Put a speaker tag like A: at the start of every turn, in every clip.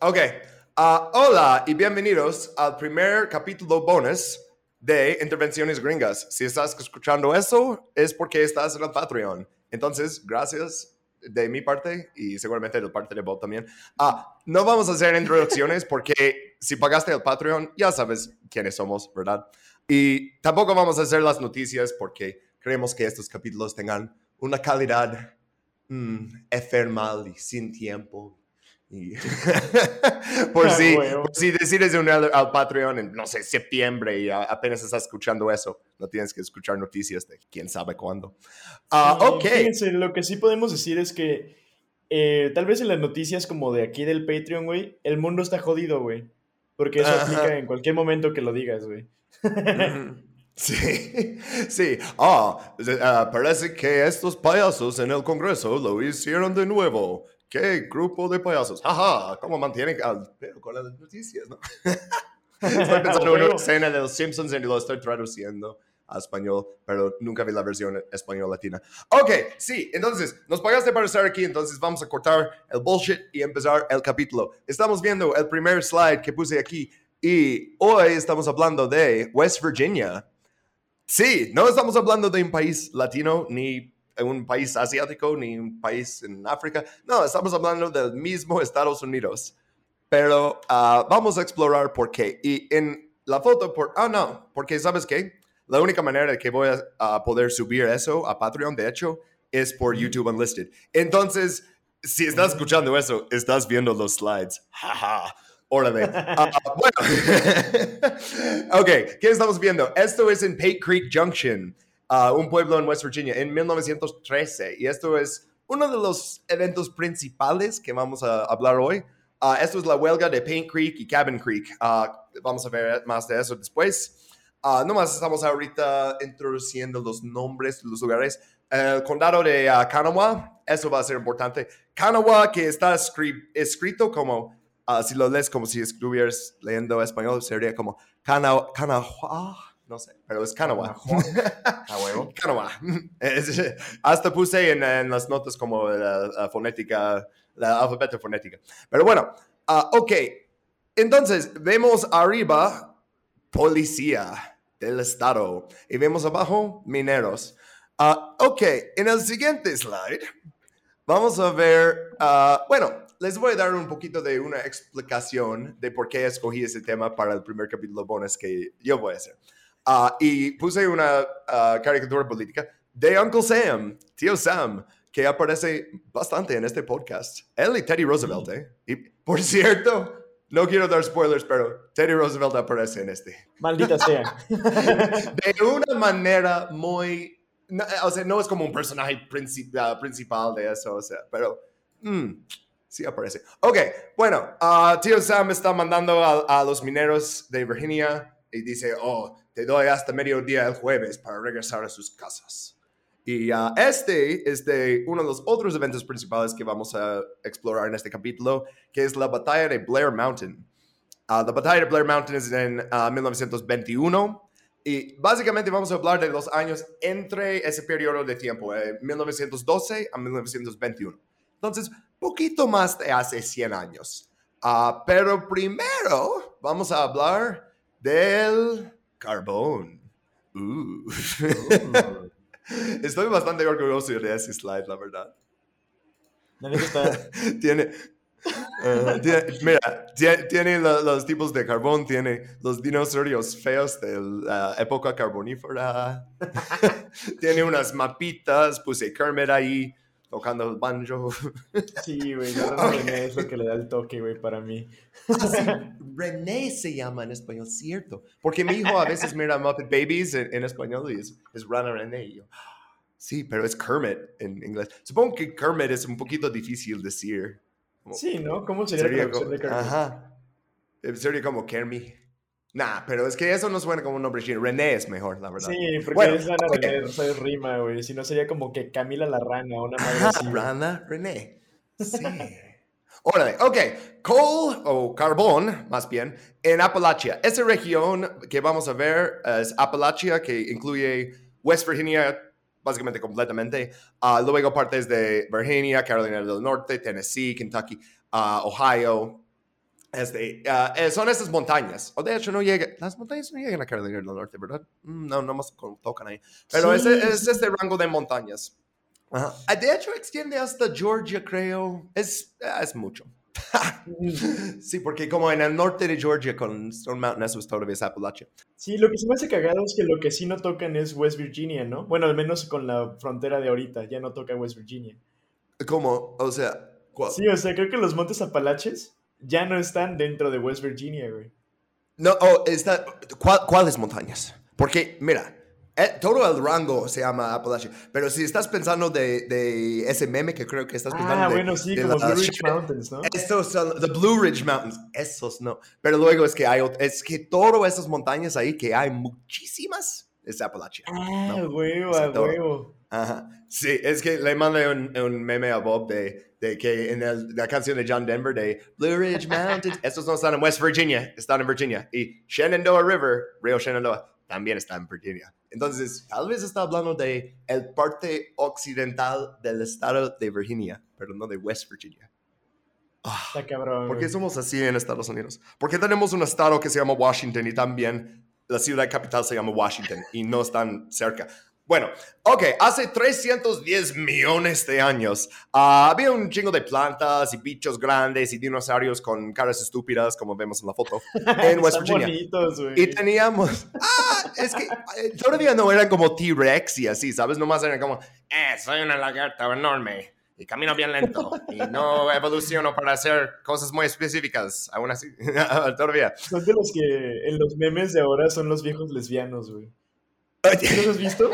A: Ok. Uh, hola y bienvenidos al primer capítulo bonus de Intervenciones Gringas. Si estás escuchando eso, es porque estás en el Patreon. Entonces, gracias de mi parte y seguramente de parte de Bob también. Ah, no vamos a hacer introducciones porque si pagaste el Patreon, ya sabes quiénes somos, ¿verdad? Y tampoco vamos a hacer las noticias porque creemos que estos capítulos tengan una calidad mm, efermal y sin tiempo. Y por, si, por si decides unir al Patreon en, no sé, septiembre y apenas estás escuchando eso, no tienes que escuchar noticias de quién sabe cuándo. Ah, ok.
B: Fíjense, lo que sí podemos decir es que eh, tal vez en las noticias como de aquí del Patreon, güey, el mundo está jodido, güey. Porque eso aplica en cualquier momento que lo digas, güey.
A: Sí, sí. Ah, ah, parece que estos payasos en el Congreso lo hicieron de nuevo. ¡Qué grupo de payasos! ¡Jaja! ¿Cómo mantienen al pero con las noticias, no? estoy pensando en una escena de los Simpsons y lo estoy traduciendo a español, pero nunca vi la versión español latina. Ok, sí, entonces, nos pagaste para estar aquí, entonces vamos a cortar el bullshit y empezar el capítulo. Estamos viendo el primer slide que puse aquí y hoy estamos hablando de West Virginia. Sí, no estamos hablando de un país latino ni un país asiático ni un país en África. No, estamos hablando del mismo Estados Unidos. Pero ah, vamos a explorar por qué. Y en la foto, por, ah, no, porque sabes qué? La única manera de que voy a, poder subir eso a Patreon, de hecho, es por YouTube Unlisted. Entonces, si estás escuchando eso, estás viendo los slides. Jaja. Órale. Uh, bueno. ok, ¿qué estamos viendo? Esto es en Pate Creek Junction un pueblo en West Virginia en 1913. Y esto es uno de los eventos principales que vamos a hablar hoy. Uh, esto es la huelga de Paint Creek y Cabin Creek. Uh, vamos a ver más de eso después. Uh, nomás estamos ahorita introduciendo los nombres de los lugares. El condado de Kanawha, eso va a ser importante. Kanawha, que está escrito como, si lo lees como si estuvieras leyendo español, sería como Kanawha no sé, pero es Kanawha.
B: A huevo.
A: Kanawha. hasta puse en, en, las notas como la, fonética, la alfabeto fonética. Pero bueno, uh, ok. Entonces, vemos arriba policía del estado y vemos abajo mineros. Uh, ok, en el siguiente slide vamos a ver, uh, bueno, les voy a dar un poquito de una explicación de por qué escogí ese tema para el primer capítulo bonus que yo voy a hacer. Ah, y puse una ah, caricatura política de Uncle Sam, tío Sam, que aparece bastante en este podcast. Él y Teddy Roosevelt, ¿eh? Y por cierto, no quiero dar spoilers, pero Teddy Roosevelt aparece en este.
B: Maldita sea.
A: de una manera muy... o sea, no es como un personaje ah, principal de eso, o sea, pero... Mm, sí aparece. Ok, bueno, tío Sam está mandando a, a los mineros de Virginia y dice, oh, te doy hasta mediodía el jueves para regresar a sus casas. Y uh, este es de uno de los otros eventos principales que vamos a explorar en este capítulo, que es la batalla de Blair Mountain. Uh, la batalla de Blair Mountain es en 1921 uh, y básicamente vamos a hablar de los años entre ese periodo de tiempo, 1912 a 1921. Entonces, poquito más de hace 100 años. pero primero vamos a hablar del Carbón. Uh. Estoy bastante orgulloso de ese slide, la verdad. tiene, mira, tiene, los, tipos de carbón, tiene los dinosaurios feos de la época carbonífera, tiene unas mapitas, puse Kermit ahí, tocando el banjo.
B: Sí, güey, René es lo que le da el toque, güey, para mí.
A: Ah, René se llama en español, cierto. Porque mi hijo a veces mira Muppet Babies en, español y es, es Rana René. Y yo, sí, pero es Kermit en inglés. Supongo que Kermit es un poquito difícil decir.
B: sí, ¿no? ¿Cómo sería, la traducción de Kermit?
A: Ajá. Eh, sería como Kermit. Nah, pero es que eso no suena como un nombre chino. René es mejor, la verdad.
B: Sí, porque es Rana René, no es rima, güey. Si no sería como que Camila la rana una madre así.
A: Rana René. Sí. Órale, ok. Coal o carbón, más bien, en Appalachia. Esa región que vamos a ver es Appalachia, que incluye West Virginia básicamente completamente. Uh, luego partes de Virginia, Carolina del Norte, Tennessee, Kentucky, uh, Ohio, Este, eh, son esas montañas. O de hecho, no llegan. Las montañas no llegan a Carolina del Norte, ¿verdad? Mm, No, no más tocan ahí. Pero
B: Sí,
A: es
B: sí.
A: este rango de montañas. Ajá. Ah, De hecho, extiende hasta Georgia, creo. Es, ah, es mucho. sí, porque como en el norte de Georgia con Stone Mountain, eso es todavía es Appalachia.
B: Sí, lo que se me hace cagado es que lo que sí no tocan es West Virginia, ¿no? Bueno, al menos con la frontera de ahorita, ya no toca West Virginia.
A: Como, o sea, ¿cuál?
B: Sí, o sea, creo que los Montes Apalaches ya no están dentro de West Virginia, güey.
A: No, oh, está, ¿cuál- ¿cuáles montañas? Porque, mira, eh, todo el rango se llama Appalachia, pero si estás pensando de, de ese meme que creo que estás pensando
B: Ah,
A: de,
B: bueno, sí,
A: de
B: como Blue Ridge Mountains, ¿no?
A: Estos son the Blue Ridge Mountains, esos no. Pero luego es que hay, es que todas esas montañas ahí, que hay muchísimas, es Appalachia.
B: Ah,
A: No,
B: huevo,
A: o sea,
B: huevo.
A: Ajá. Sí, es que le mandé un, un meme a Bob de, de que en el- la canción de John Denver de Blue Ridge Mountains, estos no están en West Virginia, están en Virginia. Y Shenandoah River, Río Shenandoah, también está en Virginia. Entonces, tal vez está hablando de el parte occidental del estado de Virginia, pero no de West Virginia. Ah,
B: Está cabrón.
A: ¿Por qué somos así en Estados Unidos? Porque tenemos un estado que se llama Washington y también la ciudad capital se llama Washington y no están cerca. Bueno, ok, hace 310 millones de años ah, había un chingo de plantas y bichos grandes y dinosaurios con caras estúpidas, como vemos en la foto, en West Virginia.
B: bonitos.
A: Y teníamos. Ah, es que eh, todavía no eran como T-Rex y así, ¿sabes? Nomás eran como, eh, soy una lagarta enorme y camino bien lento y no evoluciono para hacer cosas muy específicas. Aún así, todavía.
B: Son de los que en los memes de ahora son los viejos lesbianos, güey. ¿Sí los has visto?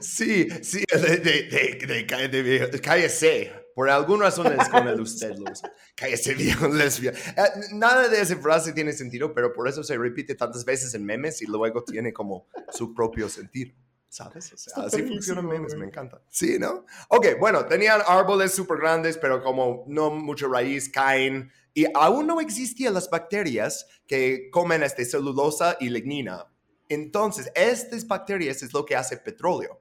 A: Sí, sí, de, de, de, de. Cállese. Por alguna razón es con el usted, lo usa. Cállese, viejo lesbiano. Eh, nada de esa frase tiene sentido, pero por eso se repite tantas veces en memes y luego tiene como su propio sentido. ¿Sabes? O sea, así funcionan memes, me encanta. Sí, ¿no? Ok, bueno, tenían árboles súper grandes, pero como no mucha raíz, caen. Y aún no existían las bacterias que comen este celulosa y lignina. Entonces, estas bacterias es lo que hace petróleo.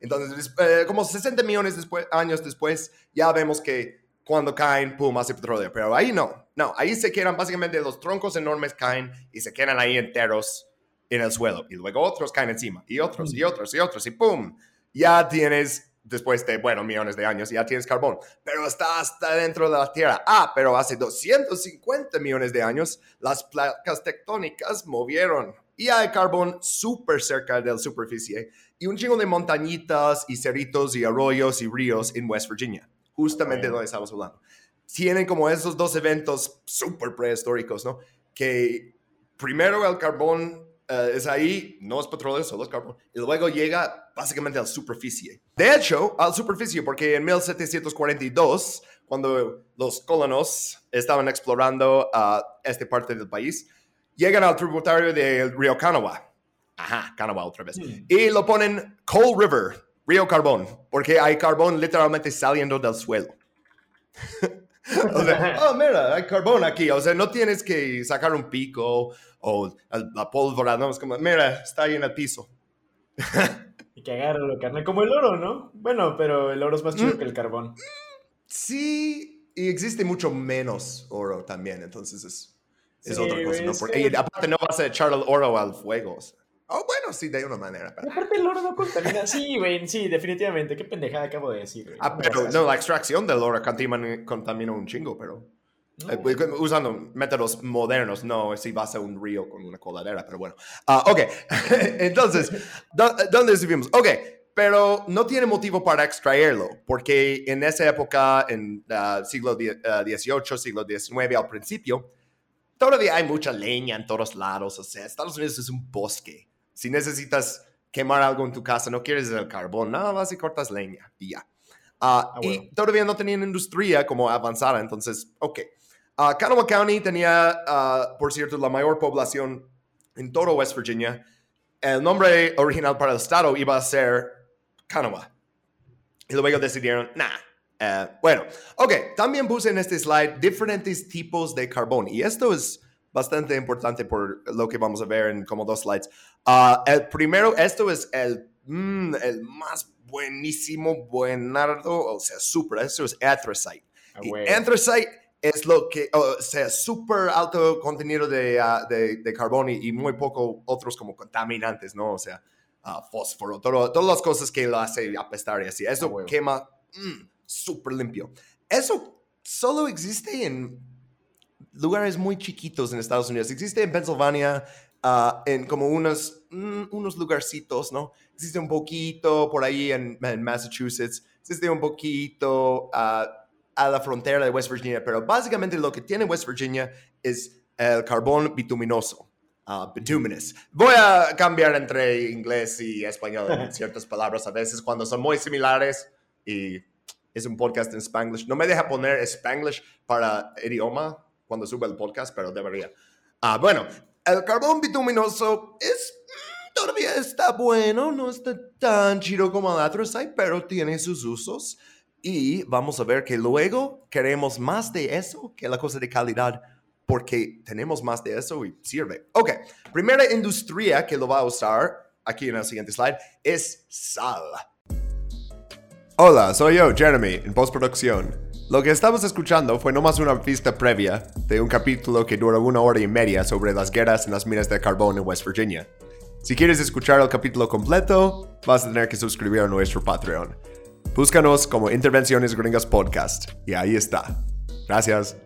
A: Entonces, eh, como 60 millones después, años después, ya vemos que cuando caen, pum, hace petróleo. Pero ahí no, no, ahí se quedan básicamente los troncos enormes caen y se quedan ahí enteros en el suelo. Y luego otros caen encima, y otros, y otros, y otros, y pum, ya tienes, después de, bueno, millones de años, ya tienes carbón. Pero está hasta dentro de la Tierra. Ah, pero hace 250 millones de años, las placas tectónicas movieron. Y hay carbón súper cerca de la superficie y un chingo de montañitas y cerritos y arroyos y ríos en West Virginia, justamente donde estamos hablando. Tienen como esos dos eventos súper prehistóricos, ¿no? Que primero el carbón eh, es ahí, no es petróleo, solo es carbón, y luego llega básicamente a la superficie. De hecho, a la superficie, porque en 1742, cuando los colonos estaban explorando a esta parte del país, llegan al tributario del río Kanawha. Ajá, Kanawha otra vez.
B: Hmm.
A: Y lo ponen Coal River, río carbón, porque hay carbón literalmente saliendo del suelo. o sea, oh, mira, hay carbón aquí. O sea, no tienes que sacar un pico o la pólvora, no, es como, mira, está ahí en el piso.
B: Y que agárralo, carnal. Como el oro, ¿no? Bueno, pero el oro es más chido
A: Mm.
B: que el carbón.
A: Sí, y existe mucho menos oro también, entonces es, es
B: Sí,
A: otra cosa. ¿no? Porque-
B: que-
A: y aparte no vas a echar el oro al fuego. o sea. Oh, bueno, sí, de una manera. Pero-
B: aparte el oro no contamina. Sí, güey, sí, definitivamente. Qué pendejada acabo de decir, güey.
A: Ah, pero no, la extracción del oro contamina, un chingo, pero
B: No,
A: eh, pues, usando métodos modernos, no si vas a un río con una coladera, pero bueno. Ah, ok, entonces, ¿dó- ¿dónde estuvimos? Ok, pero no tiene motivo para extraerlo, porque en esa época, en ah, siglo die- ah, XVIII, siglo XIX, al principio, todavía hay mucha leña en todos lados, o sea, Estados Unidos es un bosque. Si necesitas quemar algo en tu casa, no quieres el carbón, nada más y cortas leña y ya. Ah,
B: Ah,
A: y todavía no tenían industria como avanzada, entonces, ok. Ah, Kanawha County tenía, por cierto, la mayor población en todo West Virginia. El nombre original para el estado iba a ser Kanawha. Y luego decidieron, nah. Eh, bueno, ok, también puse en este slide diferentes tipos de carbón. Y esto es bastante importante por lo que vamos a ver en como dos slides. Ah, el primero, esto es el, mm, el más buenísimo, buenardo, o sea, super, esto es anthracite.
B: Ah,
A: Y anthracite es lo que, o sea, súper alto contenido de, uh, de, de, carbón y, y, muy poco otros como contaminantes, ¿no? O sea, uh, fósforo, todo, todas las cosas que lo hace apestar y así. Eso quema mm, súper limpio. Eso solo existe en lugares muy chiquitos en Estados Unidos. Existe en Pennsylvania, uh, en como unos, mm, unos lugarcitos, ¿no? Existe un poquito por ahí en, en Massachusetts, existe un poquito uh, a la frontera de West Virginia, pero básicamente lo que tiene West Virginia es el carbón bituminoso. Uh, bituminous. Voy a cambiar entre inglés y español en ciertas palabras a veces cuando son muy similares y es un podcast en Spanglish. No me deja poner Spanglish para idioma cuando sube el podcast, pero debería. Ah, bueno, el carbón bituminoso es mm, todavía está bueno, no está tan chido como el anthracite, pero tiene sus usos. Y vamos a ver que luego queremos más de eso que la cosa de calidad, porque tenemos más de eso y sirve. Ok, primera industria que lo va a usar aquí en el siguiente slide es sal. Hola, soy yo, Jeremy, en postproducción. Lo que estamos escuchando fue nomás una pista previa de un capítulo que dura una hora y media sobre las guerras en las minas de carbón en West Virginia. Si quieres escuchar el capítulo completo, vas a tener que suscribir a nuestro Patreon. Búscanos como Intervenciones Gringas Podcast y ahí está. Gracias.